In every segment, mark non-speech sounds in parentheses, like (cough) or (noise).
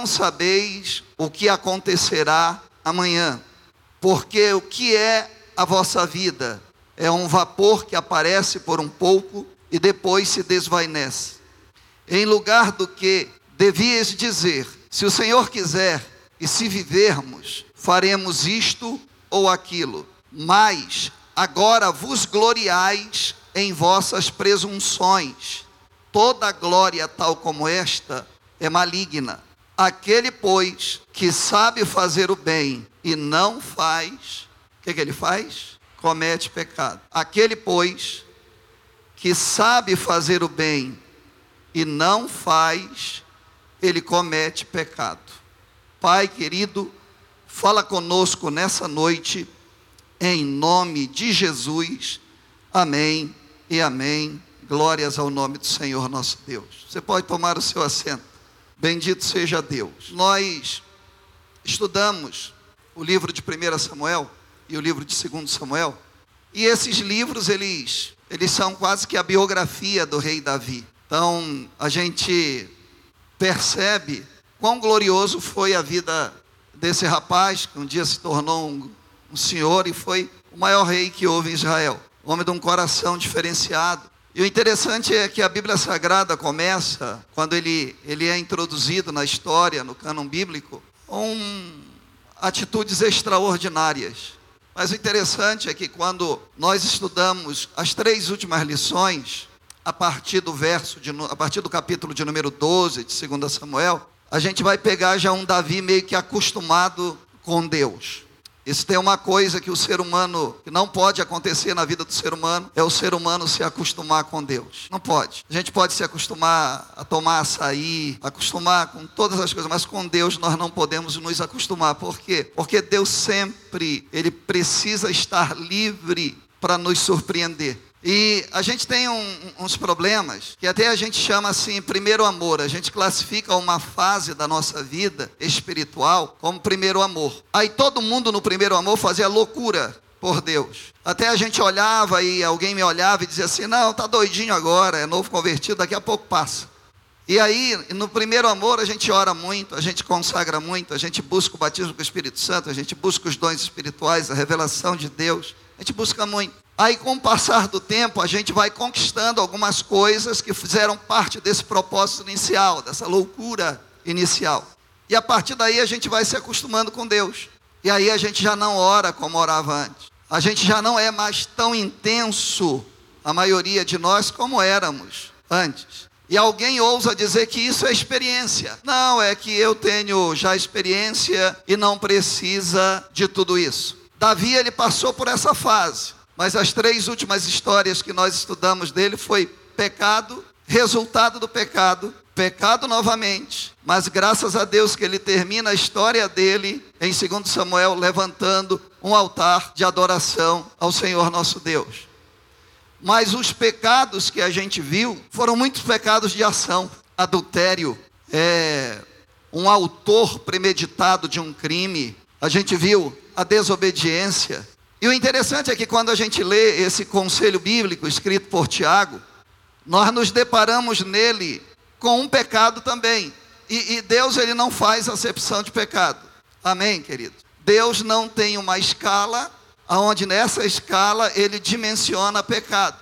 não sabeis o que acontecerá amanhã. Porque o que é a vossa vida? É um vapor que aparece por um pouco e depois se desvanece. Em lugar do que devias dizer: se o Senhor quiser e se vivermos, faremos isto ou aquilo. Mas agora vos gloriais em vossas presunções. Toda glória tal como esta é maligna. Aquele, pois, que sabe fazer o bem e não faz, o que, que ele faz? Comete pecado. Aquele, pois, que sabe fazer o bem e não faz, ele comete pecado. Pai querido, fala conosco nessa noite, em nome de Jesus. Amém e amém. Glórias ao nome do Senhor nosso Deus. Você pode tomar o seu assento. Bendito seja Deus. Nós estudamos o livro de 1 Samuel e o livro de 2 Samuel, e esses livros eles eles são quase que a biografia do rei Davi. Então, a gente percebe quão glorioso foi a vida desse rapaz, que um dia se tornou um, um senhor e foi o maior rei que houve em Israel. Homem de um coração diferenciado. E o interessante é que a Bíblia Sagrada começa, quando ele, ele é introduzido na história, no cânon bíblico, com atitudes extraordinárias. Mas o interessante é que quando nós estudamos as três últimas lições, a partir do verso, de, a partir do capítulo de número 12 de 2 Samuel, a gente vai pegar já um Davi meio que acostumado com Deus. Isso tem uma coisa que o ser humano, que não pode acontecer na vida do ser humano, é o ser humano se acostumar com Deus. Não pode. A gente pode se acostumar a tomar açaí, acostumar com todas as coisas, mas com Deus nós não podemos nos acostumar. Por quê? Porque Deus sempre, Ele precisa estar livre para nos surpreender. E a gente tem um, uns problemas que até a gente chama assim primeiro amor. A gente classifica uma fase da nossa vida espiritual como primeiro amor. Aí todo mundo no primeiro amor fazia loucura por Deus. Até a gente olhava e alguém me olhava e dizia assim: "Não, tá doidinho agora, é novo convertido, daqui a pouco passa". E aí, no primeiro amor, a gente ora muito, a gente consagra muito, a gente busca o batismo com o Espírito Santo, a gente busca os dons espirituais, a revelação de Deus, a gente busca muito. Aí, com o passar do tempo, a gente vai conquistando algumas coisas que fizeram parte desse propósito inicial, dessa loucura inicial. E a partir daí a gente vai se acostumando com Deus. E aí a gente já não ora como orava antes. A gente já não é mais tão intenso, a maioria de nós, como éramos antes. E alguém ousa dizer que isso é experiência. Não, é que eu tenho já experiência e não precisa de tudo isso. Davi, ele passou por essa fase. Mas as três últimas histórias que nós estudamos dele foi pecado, resultado do pecado, pecado novamente, mas graças a Deus que ele termina a história dele em 2 Samuel levantando um altar de adoração ao Senhor nosso Deus. Mas os pecados que a gente viu foram muitos pecados de ação, adultério, é, um autor premeditado de um crime. A gente viu a desobediência, e o interessante é que quando a gente lê esse conselho bíblico escrito por Tiago, nós nos deparamos nele com um pecado também. E, e, Deus ele não faz acepção de pecado. Amém, querido? Deus não tem uma escala aonde nessa escala ele dimensiona pecado.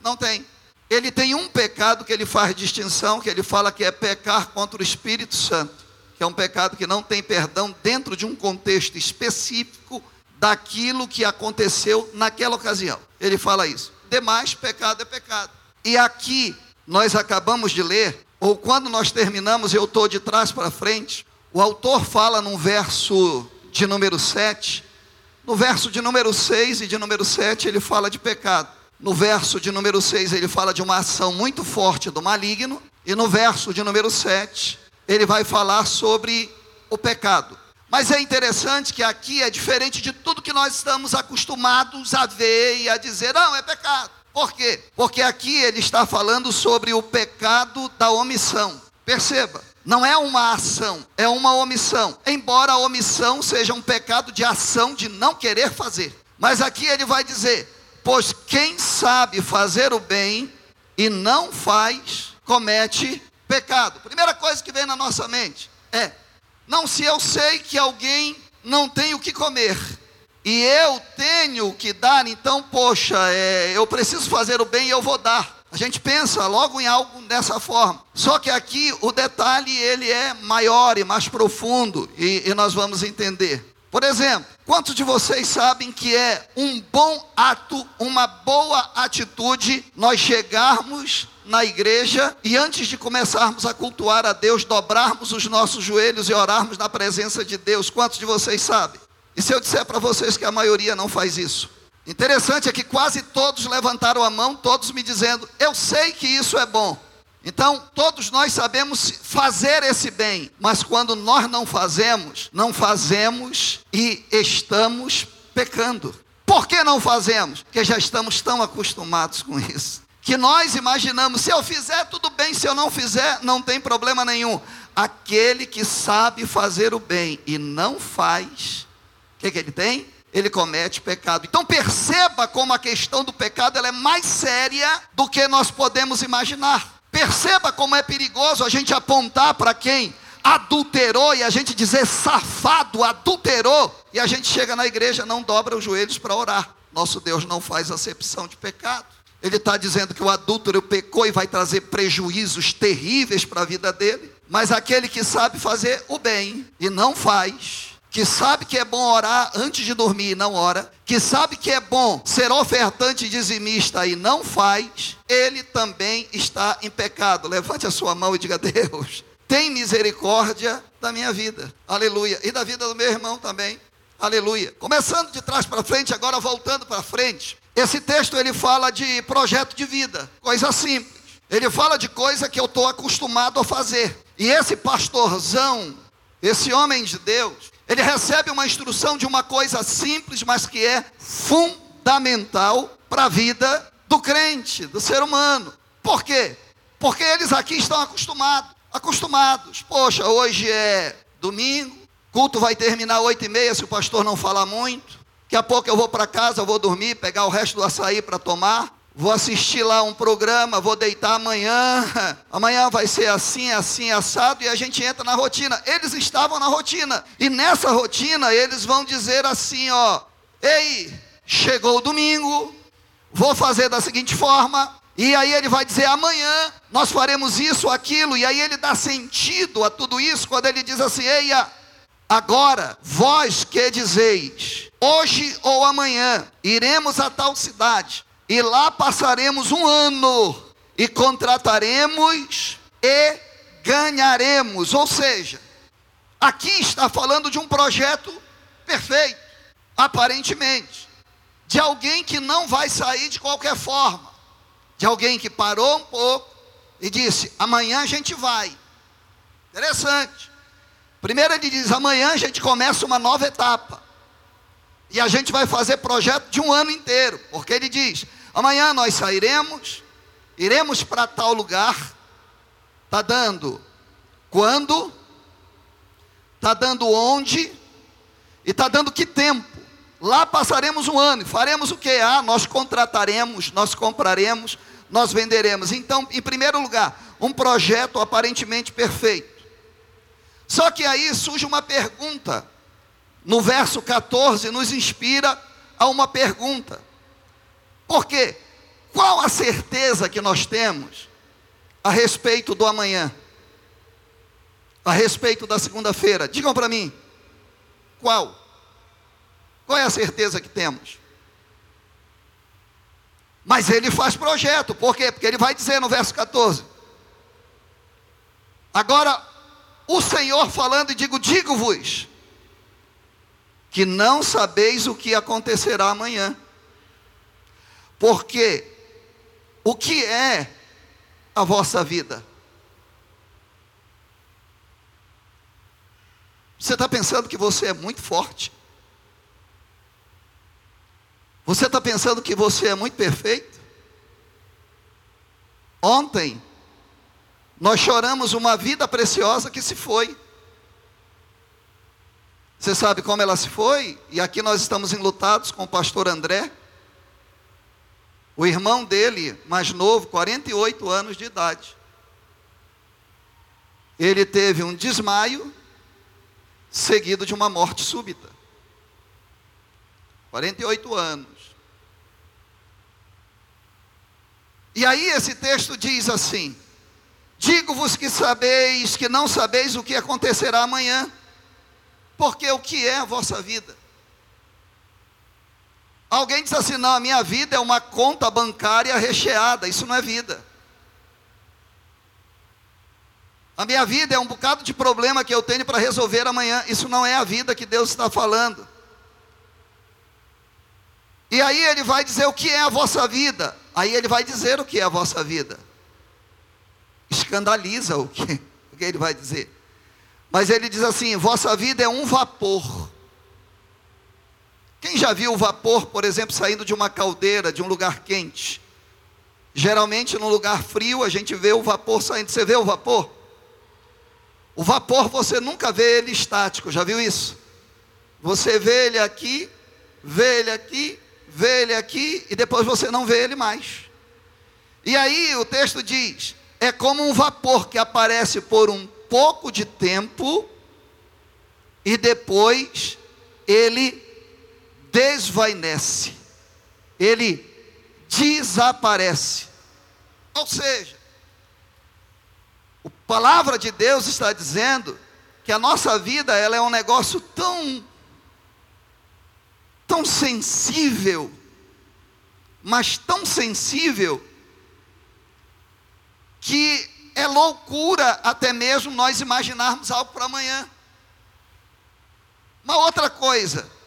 Não tem. Ele tem um pecado que ele faz distinção, que ele fala que é pecar contra o Espírito Santo, que é um pecado que não tem perdão dentro de um contexto específico daquilo que aconteceu naquela ocasião. Ele fala isso. Demais pecado é pecado. E aqui nós acabamos de ler, ou quando nós terminamos, eu estou de trás para frente, o autor fala num verso de número 7, no verso de número 6 e de número 7 ele fala de pecado. No verso de número 6 ele fala de uma ação muito forte do maligno, e no verso de número 7 ele vai falar sobre o pecado. Mas é interessante que aqui é diferente de tudo que nós estamos acostumados a ver e a dizer, não, é pecado. Por quê? Porque aqui ele está falando sobre o pecado da omissão. Perceba, não é uma ação, é uma omissão. Embora a omissão seja um pecado de ação de não querer fazer. Mas aqui ele vai dizer: pois quem sabe fazer o bem e não faz, comete pecado. Primeira coisa que vem na nossa mente é Não, se eu sei que alguém não tem o que comer e eu tenho que dar, então, poxa, é, eu preciso fazer o bem e eu vou dar. A gente pensa logo em algo dessa forma. Só que aqui o detalhe ele é maior e mais profundo e, e nós vamos entender. Por exemplo, quantos de vocês sabem que é um bom ato, uma boa atitude nós chegarmos na igreja e antes de começarmos a cultuar a Deus, dobrarmos os nossos joelhos e orarmos na presença de Deus? Quantos de vocês sabem? E se eu disser para vocês que a maioria não faz isso? Interessante é que quase todos levantaram a mão, todos me dizendo: Eu sei que isso é bom. Então, todos nós sabemos fazer esse bem, mas quando nós não fazemos, não fazemos e estamos pecando. Por que não fazemos? Porque já estamos tão acostumados com isso. Que nós imaginamos, se eu fizer, tudo bem, se eu não fizer, não tem problema nenhum. Aquele que sabe fazer o bem e não faz, o que, que ele tem? ele comete pecado. Então perceba como a questão do pecado ela é mais séria do que nós podemos imaginar. Perceba como é perigoso a gente apontar para quem adulterou e a gente dizer safado, adulterou, e a gente chega na igreja não dobra os joelhos para orar. Nosso Deus não faz acepção de pecado. Ele está dizendo que o adúltero pecou e vai trazer prejuízos terríveis para a vida dele. Mas aquele que sabe fazer o bem e não faz, que sabe que é bom orar antes de dormir e não ora, que sabe que é bom ser ofertante e dizimista e não faz, ele também está em pecado. Levante a sua mão e diga: Deus, tem misericórdia da minha vida. Aleluia. E da vida do meu irmão também. Aleluia. Começando de trás para frente, agora voltando para frente. Esse texto ele fala de projeto de vida, coisa simples. Ele fala de coisa que eu estou acostumado a fazer. E esse pastorzão, esse homem de Deus, ele recebe uma instrução de uma coisa simples, mas que é fundamental para a vida do crente, do ser humano. Por quê? Porque eles aqui estão acostumados. Acostumados. Poxa, hoje é domingo, culto vai terminar oito e meia se o pastor não falar muito. Daqui a pouco eu vou para casa, vou dormir, pegar o resto do açaí para tomar vou assistir lá um programa, vou deitar amanhã, (laughs) amanhã vai ser assim, assim, assado, e a gente entra na rotina. Eles estavam na rotina, e nessa rotina eles vão dizer assim: ó, ei, chegou o domingo, vou fazer da seguinte forma, e aí ele vai dizer: amanhã nós faremos isso, aquilo, e aí ele dá sentido a tudo isso quando ele diz assim: eia, agora vós que dizeis, hoje ou amanhã iremos a tal cidade e lá passaremos um ano e contrataremos e ganharemos. Ou seja, aqui está falando de um projeto perfeito, aparentemente, de alguém que não vai sair de qualquer forma, de alguém que parou um pouco e disse: amanhã a gente vai. Interessante. Primeiro ele diz: amanhã a gente começa uma nova etapa. E a gente vai fazer projeto de um ano inteiro, porque ele diz: Amanhã nós sairemos, iremos para tal lugar. Está dando quando, está dando onde, e está dando que tempo. Lá passaremos um ano faremos o que? Ah, nós contrataremos, nós compraremos, nós venderemos. Então, em primeiro lugar, um projeto aparentemente perfeito. Só que aí surge uma pergunta. No verso 14, nos inspira a uma pergunta. Porque qual a certeza que nós temos a respeito do amanhã? A respeito da segunda-feira? Digam para mim. Qual? Qual é a certeza que temos? Mas ele faz projeto, por quê? Porque ele vai dizer no verso 14: Agora, o Senhor falando, e digo: Digo-vos, que não sabeis o que acontecerá amanhã. Porque o que é a vossa vida? Você está pensando que você é muito forte? Você está pensando que você é muito perfeito? Ontem, nós choramos uma vida preciosa que se foi. Você sabe como ela se foi? E aqui nós estamos enlutados com o pastor André. O irmão dele, mais novo, 48 anos de idade. Ele teve um desmaio seguido de uma morte súbita. 48 anos. E aí esse texto diz assim: Digo-vos que sabeis que não sabeis o que acontecerá amanhã, porque o que é a vossa vida? Alguém diz assim: não, a minha vida é uma conta bancária recheada, isso não é vida. A minha vida é um bocado de problema que eu tenho para resolver amanhã, isso não é a vida que Deus está falando. E aí ele vai dizer o que é a vossa vida. Aí ele vai dizer o que é a vossa vida. Escandaliza o que, (laughs) o que ele vai dizer. Mas ele diz assim: vossa vida é um vapor quem já viu o vapor, por exemplo, saindo de uma caldeira, de um lugar quente? Geralmente, no lugar frio, a gente vê o vapor saindo. Você vê o vapor? O vapor você nunca vê ele estático, já viu isso? Você vê ele aqui, vê ele aqui, vê ele aqui, e depois você não vê ele mais. E aí o texto diz: é como um vapor que aparece por um pouco de tempo, e depois ele desvanece, ele desaparece. Ou seja, a palavra de Deus está dizendo que a nossa vida ela é um negócio tão tão sensível, mas tão sensível que é loucura até mesmo nós imaginarmos algo para amanhã. Uma outra coisa,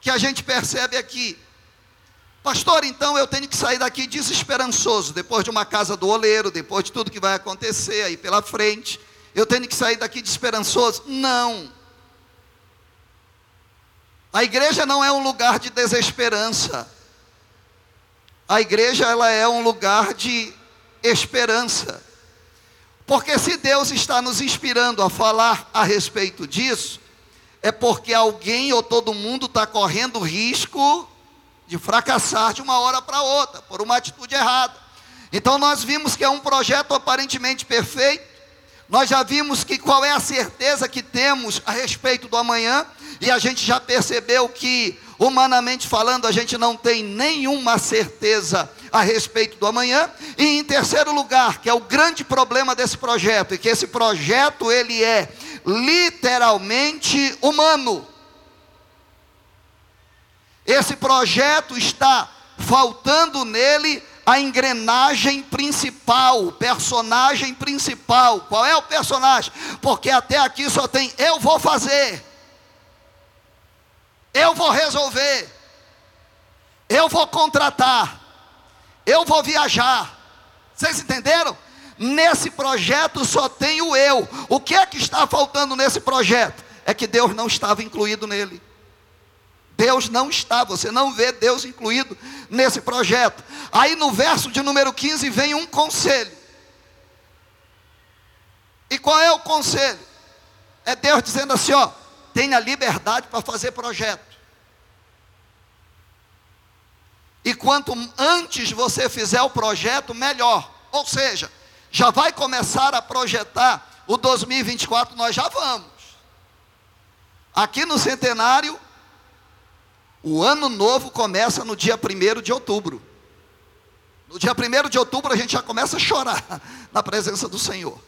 que a gente percebe aqui. Pastor, então eu tenho que sair daqui desesperançoso, depois de uma casa do oleiro, depois de tudo que vai acontecer aí pela frente, eu tenho que sair daqui desesperançoso? Não. A igreja não é um lugar de desesperança. A igreja ela é um lugar de esperança. Porque se Deus está nos inspirando a falar a respeito disso, é porque alguém ou todo mundo está correndo risco de fracassar de uma hora para outra, por uma atitude errada. Então nós vimos que é um projeto aparentemente perfeito, nós já vimos que qual é a certeza que temos a respeito do amanhã, e a gente já percebeu que, humanamente falando, a gente não tem nenhuma certeza a respeito do amanhã. E em terceiro lugar, que é o grande problema desse projeto, e que esse projeto ele é literalmente humano. Esse projeto está faltando nele a engrenagem principal, o personagem principal. Qual é o personagem? Porque até aqui só tem eu vou fazer, eu vou resolver, eu vou contratar, eu vou viajar. Vocês entenderam? Nesse projeto só tem o eu. O que é que está faltando nesse projeto? É que Deus não estava incluído nele. Deus não está, você não vê Deus incluído nesse projeto. Aí no verso de número 15 vem um conselho. E qual é o conselho? É Deus dizendo assim: ó, tenha liberdade para fazer projeto. E quanto antes você fizer o projeto, melhor. Ou seja, já vai começar a projetar o 2024, nós já vamos. Aqui no centenário, o ano novo começa no dia 1 de outubro. No dia 1 de outubro a gente já começa a chorar (laughs) na presença do Senhor.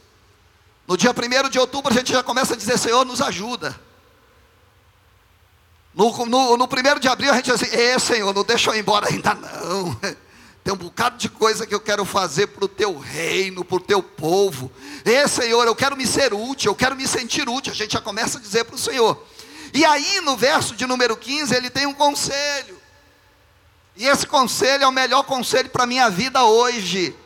No dia 1 de outubro a gente já começa a dizer: Senhor, nos ajuda. No, no, no 1 de abril a gente diz assim: Ê Senhor, não deixa eu ir embora ainda não. (laughs) Tem um bocado de coisa que eu quero fazer para o teu reino, para o teu povo. E Senhor, eu quero me ser útil, eu quero me sentir útil. A gente já começa a dizer para o Senhor. E aí, no verso de número 15, ele tem um conselho. E esse conselho é o melhor conselho para a minha vida hoje.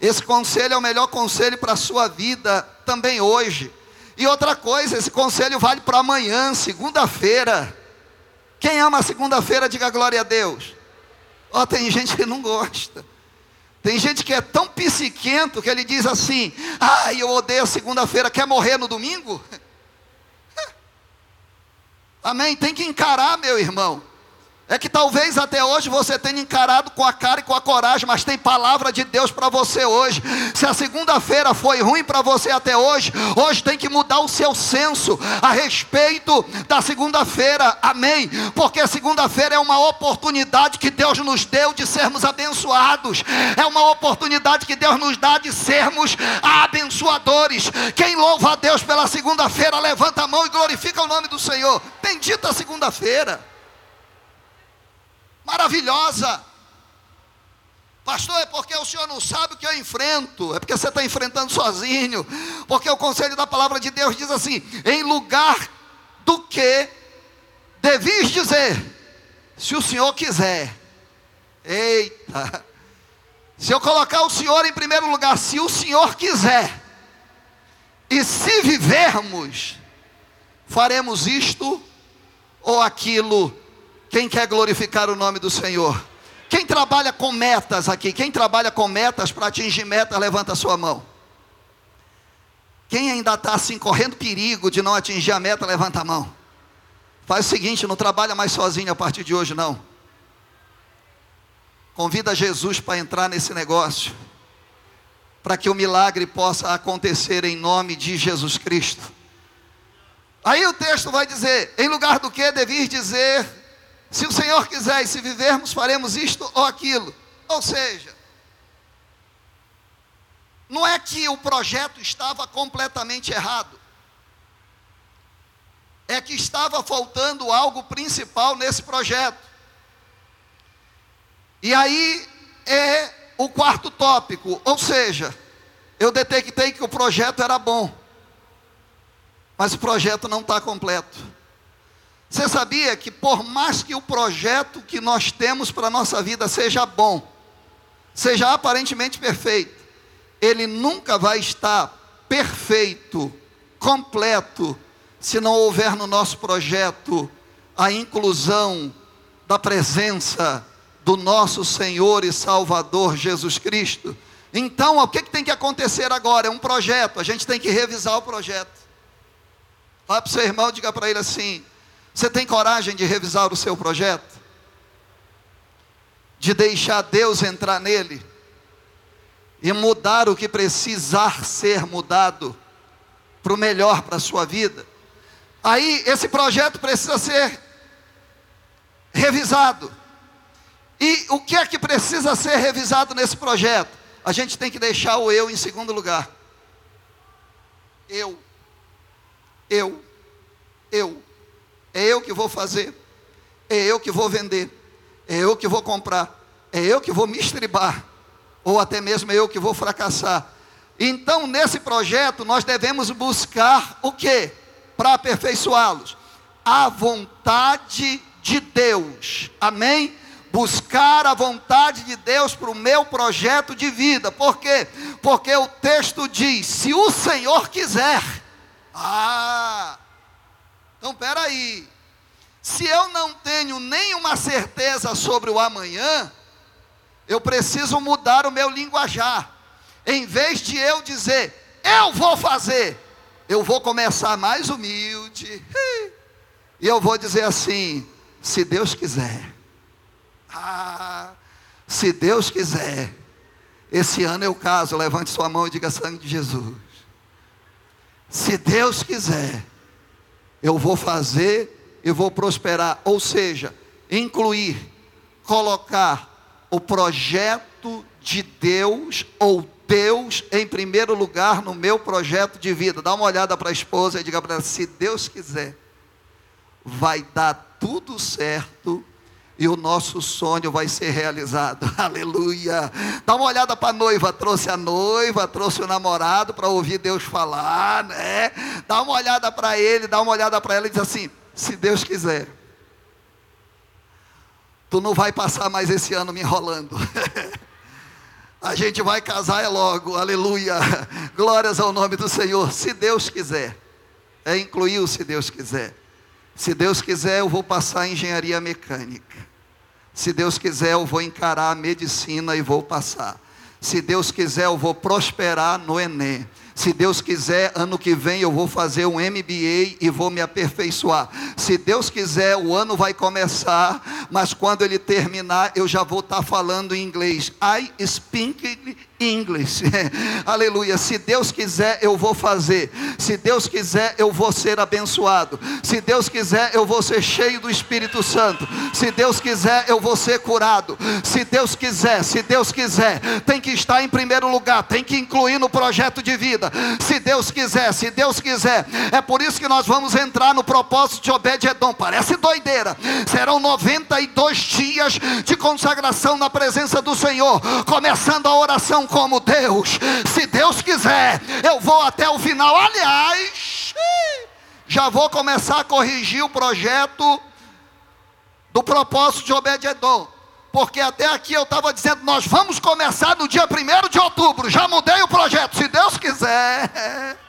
Esse conselho é o melhor conselho para a sua vida também hoje. E outra coisa, esse conselho vale para amanhã, segunda-feira. Quem ama segunda-feira, diga glória a Deus. Ó, oh, tem gente que não gosta. Tem gente que é tão psiquento que ele diz assim: ai, ah, eu odeio segunda-feira, quer morrer no domingo? (laughs) Amém? Tem que encarar, meu irmão. É que talvez até hoje você tenha encarado com a cara e com a coragem, mas tem palavra de Deus para você hoje. Se a segunda-feira foi ruim para você até hoje, hoje tem que mudar o seu senso a respeito da segunda-feira, amém? Porque a segunda-feira é uma oportunidade que Deus nos deu de sermos abençoados, é uma oportunidade que Deus nos dá de sermos abençoadores. Quem louva a Deus pela segunda-feira, levanta a mão e glorifica o nome do Senhor. Bendita segunda-feira maravilhosa. Pastor, é porque o senhor não sabe o que eu enfrento, é porque você está enfrentando sozinho, porque o conselho da palavra de Deus diz assim: em lugar do que devis dizer, se o senhor quiser, eita, se eu colocar o senhor em primeiro lugar, se o senhor quiser, e se vivermos, faremos isto ou aquilo quem quer glorificar o nome do Senhor? Quem trabalha com metas aqui? Quem trabalha com metas para atingir metas, levanta a sua mão. Quem ainda está assim, correndo perigo de não atingir a meta, levanta a mão. Faz o seguinte, não trabalha mais sozinho a partir de hoje, não. Convida Jesus para entrar nesse negócio, para que o milagre possa acontecer em nome de Jesus Cristo. Aí o texto vai dizer: em lugar do que devis dizer, se o Senhor quiser e se vivermos, faremos isto ou aquilo. Ou seja, não é que o projeto estava completamente errado, é que estava faltando algo principal nesse projeto. E aí é o quarto tópico, ou seja, eu detectei que o projeto era bom, mas o projeto não está completo. Você sabia que por mais que o projeto que nós temos para a nossa vida seja bom, seja aparentemente perfeito, ele nunca vai estar perfeito, completo, se não houver no nosso projeto a inclusão da presença do nosso Senhor e Salvador Jesus Cristo. Então, o que, que tem que acontecer agora? É um projeto, a gente tem que revisar o projeto. Vá para o seu irmão, diga para ele assim: você tem coragem de revisar o seu projeto? De deixar Deus entrar nele? E mudar o que precisar ser mudado para o melhor para a sua vida? Aí esse projeto precisa ser revisado. E o que é que precisa ser revisado nesse projeto? A gente tem que deixar o eu em segundo lugar. Eu, eu, eu. É eu que vou fazer, é eu que vou vender, é eu que vou comprar, é eu que vou me estribar, ou até mesmo é eu que vou fracassar. Então, nesse projeto, nós devemos buscar o que? Para aperfeiçoá-los? A vontade de Deus, amém? Buscar a vontade de Deus para o meu projeto de vida, por quê? Porque o texto diz: se o Senhor quiser, ah, então, peraí. Se eu não tenho nenhuma certeza sobre o amanhã, eu preciso mudar o meu linguajar. Em vez de eu dizer, eu vou fazer, eu vou começar mais humilde. E eu vou dizer assim: se Deus quiser. Ah, se Deus quiser. Esse ano eu caso, levante sua mão e diga sangue de Jesus. Se Deus quiser eu vou fazer e vou prosperar. Ou seja, incluir, colocar o projeto de Deus ou Deus em primeiro lugar no meu projeto de vida. Dá uma olhada para a esposa e diga para ela: se Deus quiser, vai dar tudo certo e o nosso sonho vai ser realizado. (laughs) Aleluia. Dá uma olhada para a noiva, trouxe a noiva, trouxe o namorado para ouvir Deus falar, né? Dá uma olhada para ele, dá uma olhada para ela e diz assim: se Deus quiser, tu não vai passar mais esse ano me enrolando. (laughs) a gente vai casar é logo, aleluia. Glórias ao nome do Senhor, se Deus quiser. É incluir o se Deus quiser. Se Deus quiser, eu vou passar engenharia mecânica. Se Deus quiser, eu vou encarar a medicina e vou passar. Se Deus quiser, eu vou prosperar no Enem. Se Deus quiser, ano que vem eu vou fazer um MBA e vou me aperfeiçoar. Se Deus quiser, o ano vai começar, mas quando ele terminar, eu já vou estar falando em inglês. I speak English. (laughs) Aleluia. Se Deus quiser, eu vou fazer. Se Deus quiser, eu vou ser abençoado. Se Deus quiser, eu vou ser cheio do Espírito Santo. Se Deus quiser, eu vou ser curado. Se Deus quiser, se Deus quiser, tem que estar em primeiro lugar, tem que incluir no projeto de vida. Se Deus quiser, se Deus quiser. É por isso que nós vamos entrar no propósito de Obed-Edom. Parece doideira. Serão 92 dias de consagração na presença do Senhor, começando a oração como Deus. Se Deus quiser, eu vou até o final. Aliás, já vou começar a corrigir o projeto do propósito de Obed-Edom. Porque até aqui eu estava dizendo, nós vamos começar no dia 1 de outubro. Já mudei o projeto, se Deus quiser. (laughs)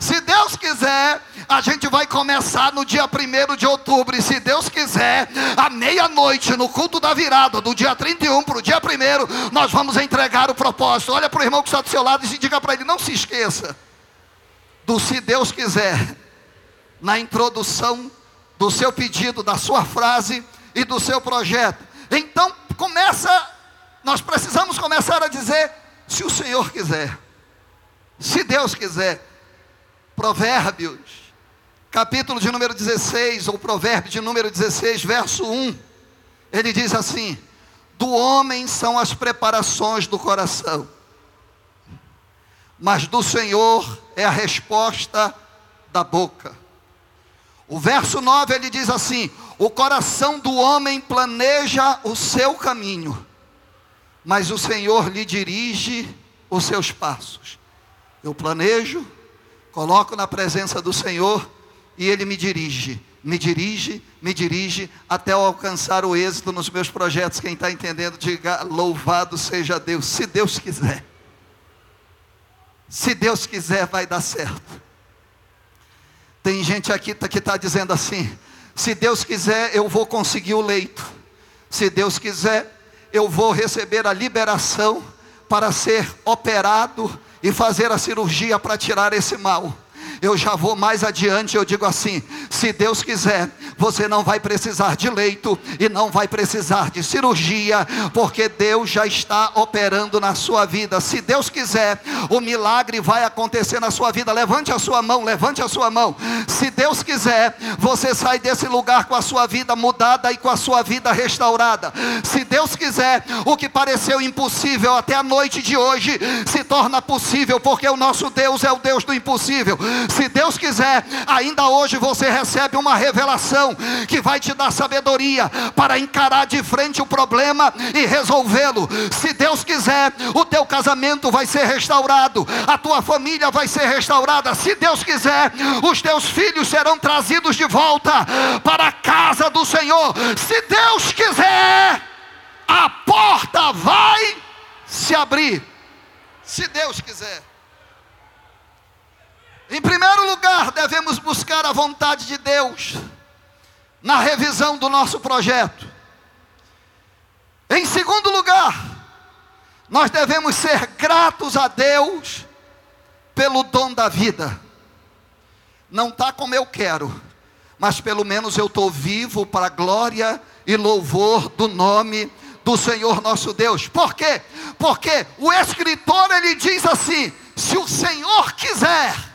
Se Deus quiser, a gente vai começar no dia 1 de outubro. E se Deus quiser, à meia-noite, no culto da virada, do dia 31 para o dia 1, nós vamos entregar o propósito. Olha para o irmão que está do seu lado e diga para ele: não se esqueça do se Deus quiser, na introdução do seu pedido, da sua frase e do seu projeto. Então, começa, nós precisamos começar a dizer: se o Senhor quiser, se Deus quiser. Provérbios, capítulo de número 16, ou provérbio de número 16, verso 1, ele diz assim: Do homem são as preparações do coração, mas do Senhor é a resposta da boca. O verso 9 ele diz assim: O coração do homem planeja o seu caminho, mas o Senhor lhe dirige os seus passos. Eu planejo, coloco na presença do Senhor e Ele me dirige, me dirige, me dirige até eu alcançar o êxito nos meus projetos. Quem está entendendo, diga: louvado seja Deus, se Deus quiser. Se Deus quiser, vai dar certo. Tem gente aqui que está dizendo assim: se Deus quiser, eu vou conseguir o leito. Se Deus quiser, eu vou receber a liberação para ser operado e fazer a cirurgia para tirar esse mal. Eu já vou mais adiante, eu digo assim: se Deus quiser, você não vai precisar de leito e não vai precisar de cirurgia, porque Deus já está operando na sua vida. Se Deus quiser, o milagre vai acontecer na sua vida. Levante a sua mão, levante a sua mão. Se Deus quiser, você sai desse lugar com a sua vida mudada e com a sua vida restaurada. Se Deus quiser, o que pareceu impossível até a noite de hoje se torna possível, porque o nosso Deus é o Deus do impossível. Se Deus quiser, ainda hoje você recebe uma revelação que vai te dar sabedoria para encarar de frente o problema e resolvê-lo. Se Deus quiser, o teu casamento vai ser restaurado, a tua família vai ser restaurada. Se Deus quiser, os teus filhos serão trazidos de volta para a casa do Senhor. Se Deus quiser, a porta vai se abrir. Se Deus quiser. Em primeiro lugar, devemos buscar a vontade de Deus na revisão do nosso projeto. Em segundo lugar, nós devemos ser gratos a Deus pelo dom da vida. Não está como eu quero, mas pelo menos eu estou vivo para a glória e louvor do nome do Senhor nosso Deus. Por quê? Porque o escritor ele diz assim: se o Senhor quiser,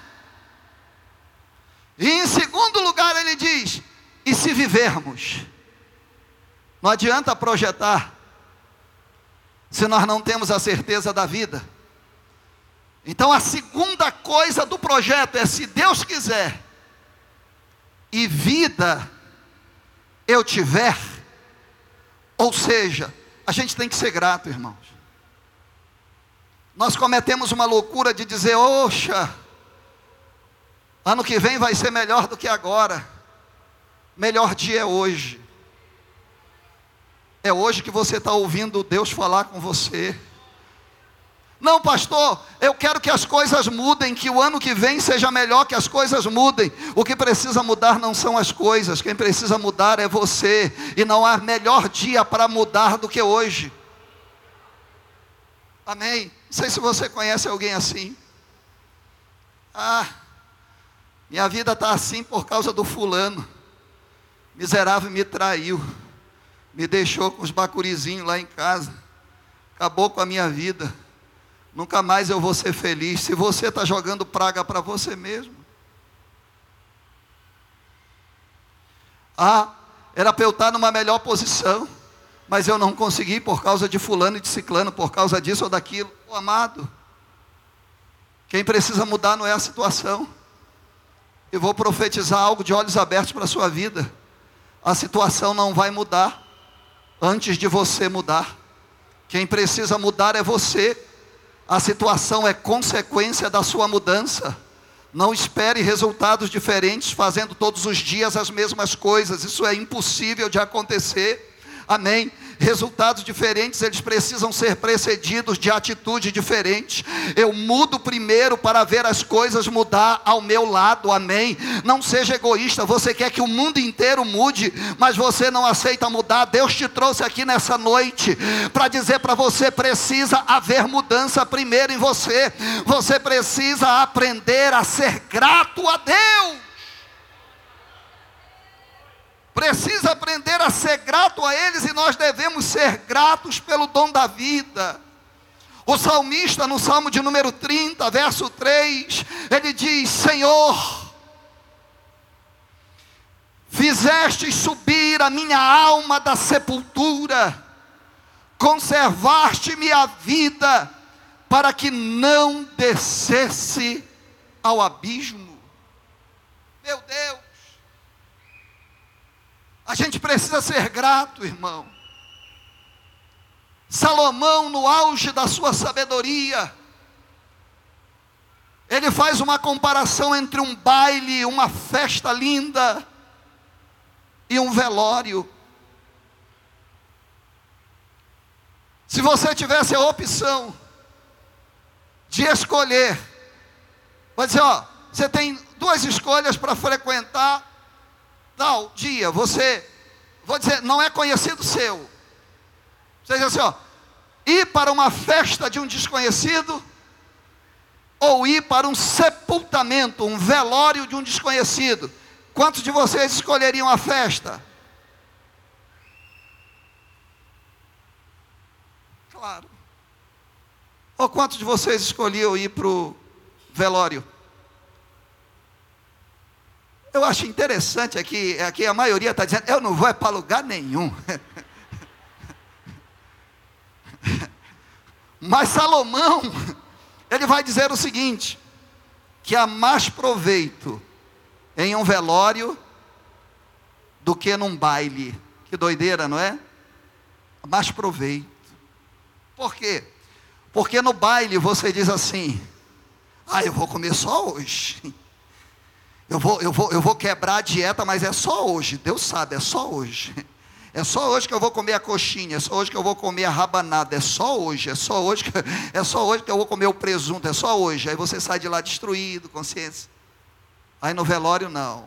e em segundo lugar, ele diz: e se vivermos? Não adianta projetar, se nós não temos a certeza da vida. Então, a segunda coisa do projeto é: se Deus quiser, e vida eu tiver, ou seja, a gente tem que ser grato, irmãos. Nós cometemos uma loucura de dizer, oxa, Ano que vem vai ser melhor do que agora. Melhor dia é hoje. É hoje que você está ouvindo Deus falar com você. Não, pastor, eu quero que as coisas mudem, que o ano que vem seja melhor, que as coisas mudem. O que precisa mudar não são as coisas, quem precisa mudar é você. E não há melhor dia para mudar do que hoje. Amém? Não sei se você conhece alguém assim. Ah, minha vida está assim por causa do fulano. Miserável me traiu, me deixou com os bacurizinhos lá em casa, acabou com a minha vida. Nunca mais eu vou ser feliz. Se você está jogando praga para você mesmo. Ah, era para eu estar tá numa melhor posição, mas eu não consegui por causa de fulano e de ciclano, por causa disso ou daquilo. O amado, quem precisa mudar não é a situação. Eu vou profetizar algo de olhos abertos para a sua vida. A situação não vai mudar antes de você mudar. Quem precisa mudar é você. A situação é consequência da sua mudança. Não espere resultados diferentes fazendo todos os dias as mesmas coisas. Isso é impossível de acontecer. Amém resultados diferentes, eles precisam ser precedidos de atitude diferente. Eu mudo primeiro para ver as coisas mudar ao meu lado, amém? Não seja egoísta, você quer que o mundo inteiro mude, mas você não aceita mudar. Deus te trouxe aqui nessa noite para dizer para você: precisa haver mudança primeiro em você, você precisa aprender a ser grato a Deus precisa aprender a ser grato a eles e nós devemos ser gratos pelo dom da vida. O salmista, no salmo de número 30, verso 3, ele diz: Senhor, fizeste subir a minha alma da sepultura, conservaste-me a vida, para que não descesse ao abismo. Meu Deus, a gente precisa ser grato, irmão. Salomão, no auge da sua sabedoria, ele faz uma comparação entre um baile, uma festa linda e um velório. Se você tivesse a opção de escolher, vai dizer, ó, você tem duas escolhas para frequentar tal dia, você, vou dizer, não é conhecido seu. Você diz assim, ó, ir para uma festa de um desconhecido, ou ir para um sepultamento, um velório de um desconhecido. Quantos de vocês escolheriam a festa? Claro. Ou quantos de vocês escolhiam ir para o velório? Eu acho interessante aqui, aqui a maioria está dizendo, eu não vou é para lugar nenhum. (laughs) Mas Salomão, ele vai dizer o seguinte: que há mais proveito em um velório do que num baile. Que doideira, não é? Mais proveito. Por quê? Porque no baile você diz assim: ah, eu vou comer só hoje. Eu vou, eu, vou, eu vou quebrar a dieta, mas é só hoje. Deus sabe, é só hoje. É só hoje que eu vou comer a coxinha, é só hoje que eu vou comer a rabanada, é só hoje, é só hoje que, (laughs) é só hoje que eu vou comer o presunto, é só hoje. Aí você sai de lá destruído, consciência. Aí no velório não.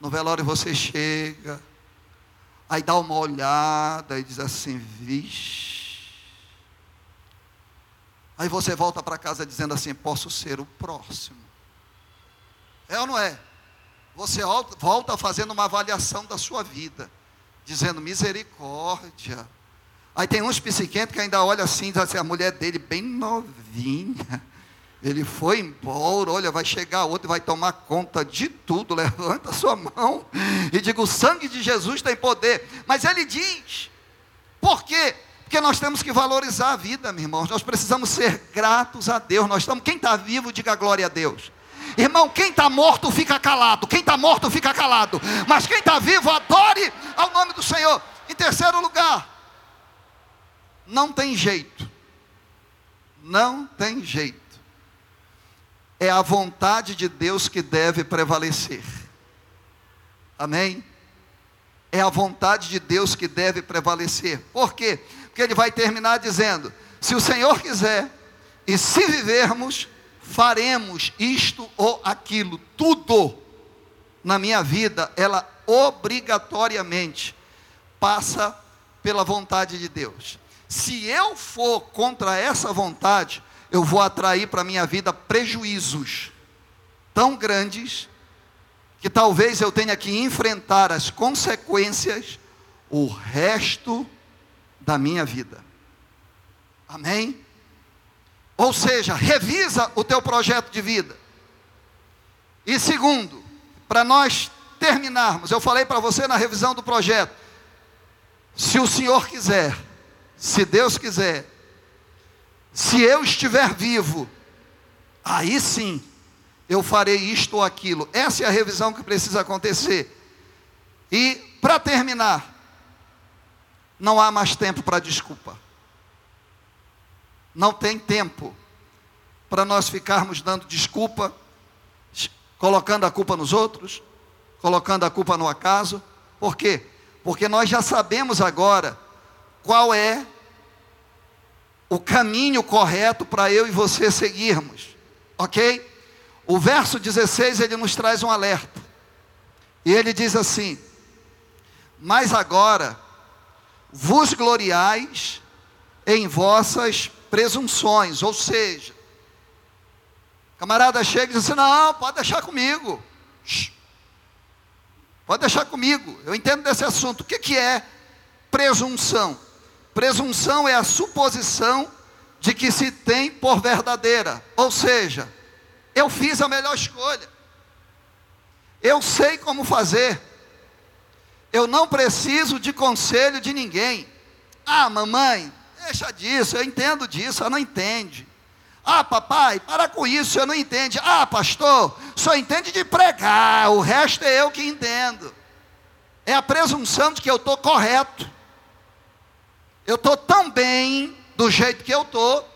No velório você chega, aí dá uma olhada e diz assim, vixe. Aí você volta para casa dizendo assim, posso ser o próximo. É ou não é? Você volta fazendo uma avaliação da sua vida, dizendo misericórdia. Aí tem uns psiquiatras que ainda olha assim, diz assim, a mulher dele bem novinha. Ele foi embora, olha, vai chegar outro e vai tomar conta de tudo. Levanta a sua mão e diga: o sangue de Jesus tem poder. Mas ele diz, por quê? Porque nós temos que valorizar a vida, meu irmão. Nós precisamos ser gratos a Deus. Nós estamos, quem está vivo, diga glória a Deus. Irmão, quem está morto fica calado. Quem está morto fica calado. Mas quem está vivo, adore ao nome do Senhor. Em terceiro lugar, não tem jeito. Não tem jeito. É a vontade de Deus que deve prevalecer. Amém? É a vontade de Deus que deve prevalecer. Por quê? Porque ele vai terminar dizendo: se o Senhor quiser, e se vivermos, faremos isto ou aquilo, tudo na minha vida, ela obrigatoriamente passa pela vontade de Deus. Se eu for contra essa vontade, eu vou atrair para a minha vida prejuízos. tão grandes que talvez eu tenha que enfrentar as consequências o resto da minha vida. Amém? Ou seja, revisa o teu projeto de vida. E segundo, para nós terminarmos, eu falei para você na revisão do projeto, se o Senhor quiser, se Deus quiser, se eu estiver vivo, aí sim eu farei isto ou aquilo. Essa é a revisão que precisa acontecer. E para terminar, não há mais tempo para desculpa. Não tem tempo para nós ficarmos dando desculpa, colocando a culpa nos outros, colocando a culpa no acaso. Por quê? Porque nós já sabemos agora qual é o caminho correto para eu e você seguirmos. OK? O verso 16 ele nos traz um alerta. E ele diz assim: Mas agora vos gloriais em vossas presunções, ou seja, camarada chega e diz assim: Não, pode deixar comigo. Pode deixar comigo. Eu entendo desse assunto. O que, que é presunção? Presunção é a suposição de que se tem por verdadeira. Ou seja, eu fiz a melhor escolha. Eu sei como fazer. Eu não preciso de conselho de ninguém. Ah, mamãe, Deixa disso, eu entendo disso, ela não entende. Ah, papai, para com isso, eu não entende. Ah, pastor, só entende de pregar, o resto é eu que entendo. É a presunção de que eu estou correto. Eu estou tão bem do jeito que eu estou,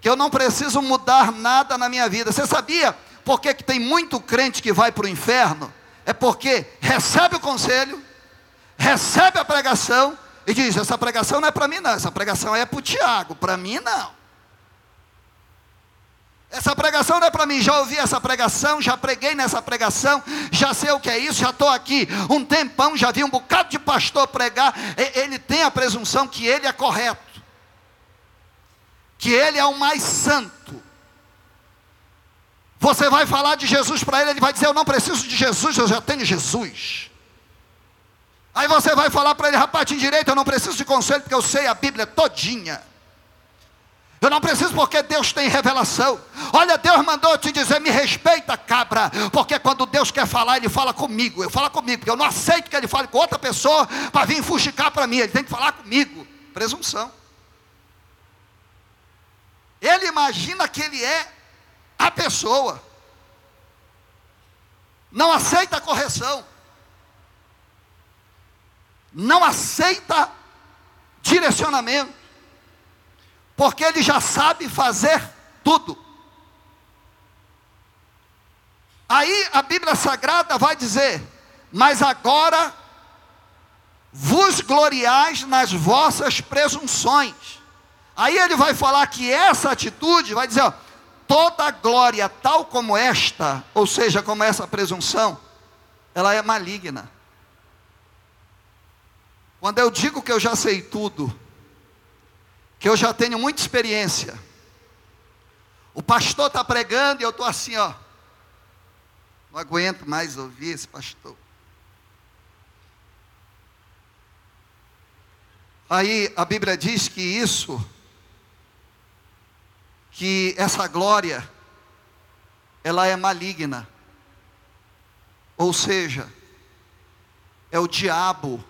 que eu não preciso mudar nada na minha vida. Você sabia por que, que tem muito crente que vai para o inferno? É porque recebe o conselho, recebe a pregação, e diz: essa pregação não é para mim, não. Essa pregação é para o Tiago. Para mim, não. Essa pregação não é para mim. Já ouvi essa pregação, já preguei nessa pregação, já sei o que é isso, já estou aqui um tempão, já vi um bocado de pastor pregar. Ele tem a presunção que ele é correto, que ele é o mais santo. Você vai falar de Jesus para ele, ele vai dizer: Eu não preciso de Jesus, eu já tenho Jesus. Aí você vai falar para ele, rapaz, tem direito, eu não preciso de conselho, porque eu sei a Bíblia todinha. Eu não preciso porque Deus tem revelação. Olha, Deus mandou te dizer, me respeita, cabra. Porque quando Deus quer falar, Ele fala comigo. Eu falo comigo, porque eu não aceito que Ele fale com outra pessoa para vir fuxicar para mim. Ele tem que falar comigo. Presunção. Ele imagina que Ele é a pessoa. Não aceita a correção não aceita direcionamento, porque ele já sabe fazer tudo. Aí a Bíblia Sagrada vai dizer: Mas agora vos gloriais nas vossas presunções. Aí ele vai falar que essa atitude vai dizer: ó, toda glória tal como esta, ou seja, como essa presunção, ela é maligna. Quando eu digo que eu já sei tudo, que eu já tenho muita experiência, o pastor está pregando e eu estou assim, ó. Não aguento mais ouvir esse pastor. Aí a Bíblia diz que isso, que essa glória, ela é maligna. Ou seja, é o diabo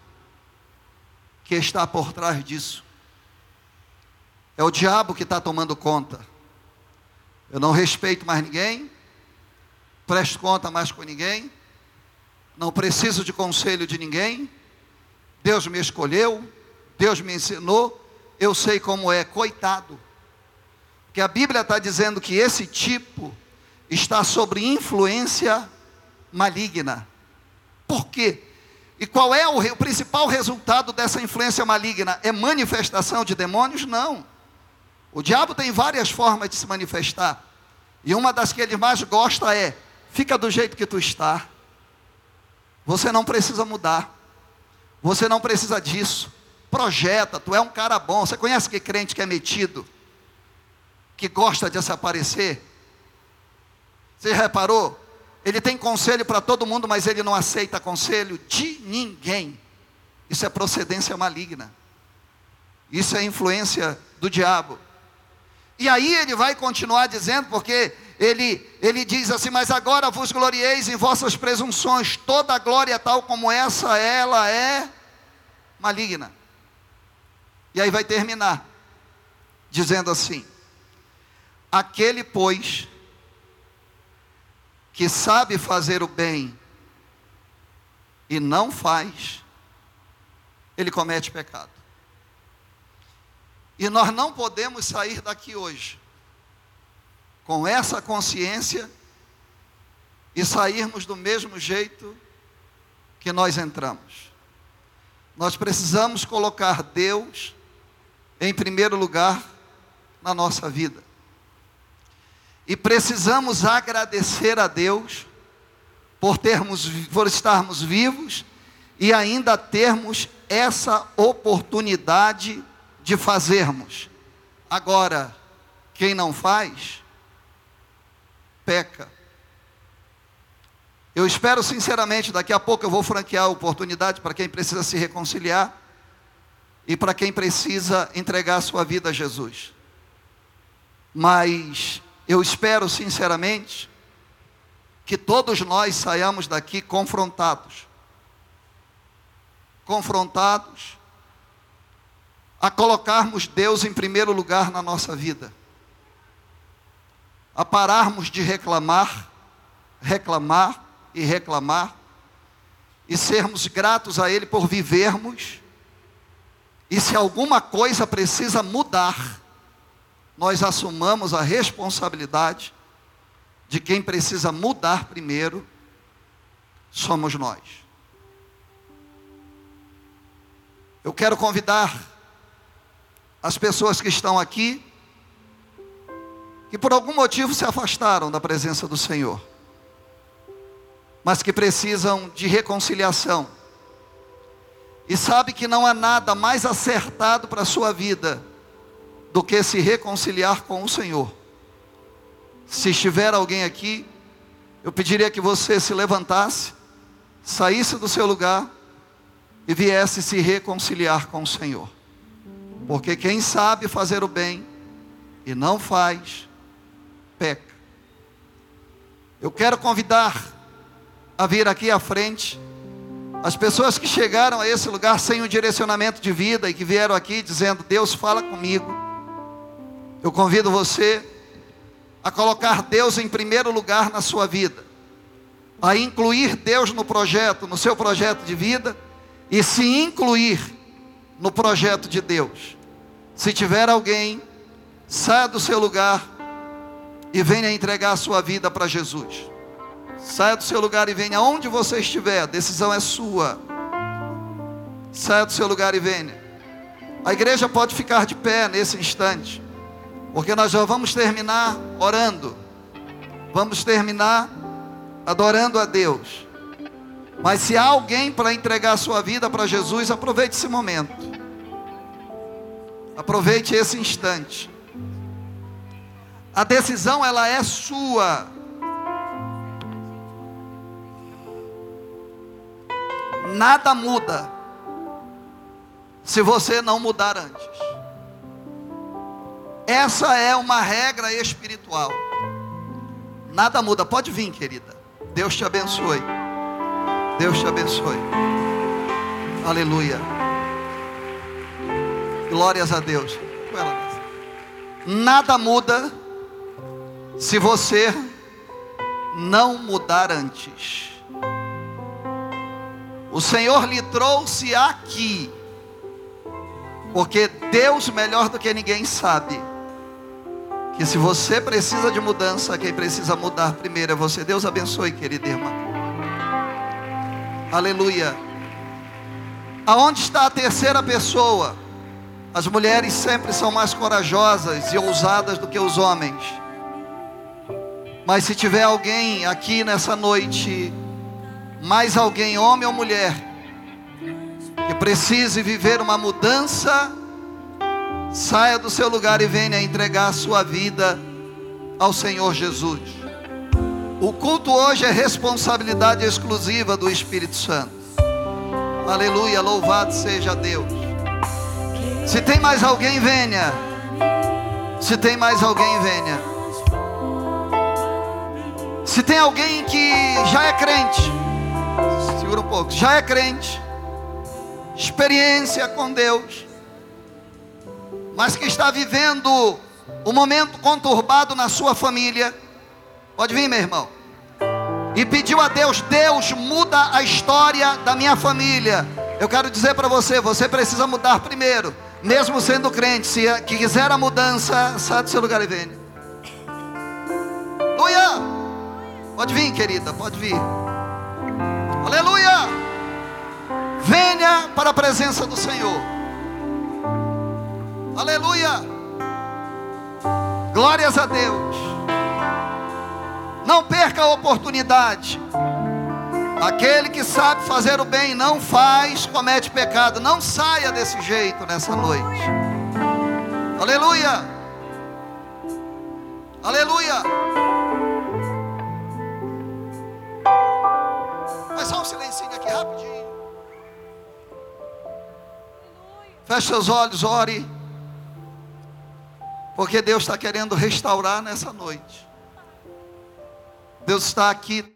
que está por trás disso. É o diabo que está tomando conta. Eu não respeito mais ninguém, presto conta mais com ninguém, não preciso de conselho de ninguém. Deus me escolheu, Deus me ensinou, eu sei como é, coitado. Que a Bíblia está dizendo que esse tipo está sobre influência maligna. Por quê? E qual é o, o, principal resultado dessa influência maligna? É manifestação de demônios? Não. O diabo tem várias formas de se manifestar. E uma das que ele mais gosta é: fica do jeito que tu está. Você não precisa mudar. Você não precisa disso. Projeta, tu é um cara bom. Você conhece que crente que é metido? Que gosta de se aparecer? Você reparou? Ele tem conselho para todo mundo, mas ele não aceita conselho de ninguém. Isso é procedência maligna. Isso é influência do diabo. E aí ele vai continuar dizendo, porque ele, ele diz assim: Mas agora vos glorieis em vossas presunções, toda glória tal como essa, ela é maligna. E aí vai terminar, dizendo assim: Aquele, pois, que sabe fazer o bem e não faz, ele comete pecado. E nós não podemos sair daqui hoje com essa consciência e sairmos do mesmo jeito que nós entramos. Nós precisamos colocar Deus em primeiro lugar na nossa vida. E precisamos agradecer a Deus por termos por estarmos vivos e ainda termos essa oportunidade de fazermos. Agora, quem não faz, peca. Eu espero sinceramente, daqui a pouco eu vou franquear a oportunidade para quem precisa se reconciliar e para quem precisa entregar a sua vida a Jesus. Mas eu espero sinceramente que todos nós saiamos daqui confrontados. Confrontados a colocarmos Deus em primeiro lugar na nossa vida. A pararmos de reclamar, reclamar e reclamar e sermos gratos a Ele por vivermos. E se alguma coisa precisa mudar, nós assumamos a responsabilidade de quem precisa mudar primeiro, somos nós. Eu quero convidar as pessoas que estão aqui, que por algum motivo se afastaram da presença do Senhor, mas que precisam de reconciliação, e sabe que não há nada mais acertado para a sua vida do que se reconciliar com o Senhor. Se estiver alguém aqui, eu pediria que você se levantasse, saísse do seu lugar e viesse se reconciliar com o Senhor. Porque quem sabe fazer o bem e não faz, peca. Eu quero convidar a vir aqui à frente as pessoas que chegaram a esse lugar sem um direcionamento de vida e que vieram aqui dizendo: Deus fala comigo. Eu convido você a colocar Deus em primeiro lugar na sua vida, a incluir Deus no projeto, no seu projeto de vida e se incluir no projeto de Deus. Se tiver alguém, saia do seu lugar e venha entregar a sua vida para Jesus. Saia do seu lugar e venha onde você estiver, a decisão é sua. Saia do seu lugar e venha. A igreja pode ficar de pé nesse instante. Porque nós já vamos terminar orando. Vamos terminar adorando a Deus. Mas se há alguém para entregar a sua vida para Jesus, aproveite esse momento. Aproveite esse instante. A decisão ela é sua. Nada muda se você não mudar antes. Essa é uma regra espiritual. Nada muda. Pode vir, querida. Deus te abençoe. Deus te abençoe. Aleluia. Glórias a Deus. Nada muda se você não mudar antes. O Senhor lhe trouxe aqui, porque Deus melhor do que ninguém sabe que se você precisa de mudança, quem precisa mudar primeiro é você. Deus abençoe, querida irmã. Aleluia. Aonde está a terceira pessoa? As mulheres sempre são mais corajosas e ousadas do que os homens. Mas se tiver alguém aqui nessa noite, mais alguém, homem ou mulher, que precise viver uma mudança, Saia do seu lugar e venha entregar a sua vida ao Senhor Jesus. O culto hoje é responsabilidade exclusiva do Espírito Santo. Aleluia, louvado seja Deus. Se tem mais alguém, venha. Se tem mais alguém, venha. Se tem alguém que já é crente, segura um pouco, já é crente, experiência com Deus, mas que está vivendo um momento conturbado na sua família, pode vir, meu irmão, e pediu a Deus: Deus, muda a história da minha família. Eu quero dizer para você: você precisa mudar primeiro mesmo sendo crente, se quiser a mudança, sai do seu lugar e venha. Aleluia! Pode vir, querida, pode vir. Aleluia! Venha para a presença do Senhor. Aleluia! Glórias a Deus. Não perca a oportunidade. Aquele que sabe fazer o bem não faz, comete pecado. Não saia desse jeito nessa noite. Aleluia. Aleluia. Faz só um silencinho aqui rapidinho. Feche seus olhos, ore. Porque Deus está querendo restaurar nessa noite. Deus está aqui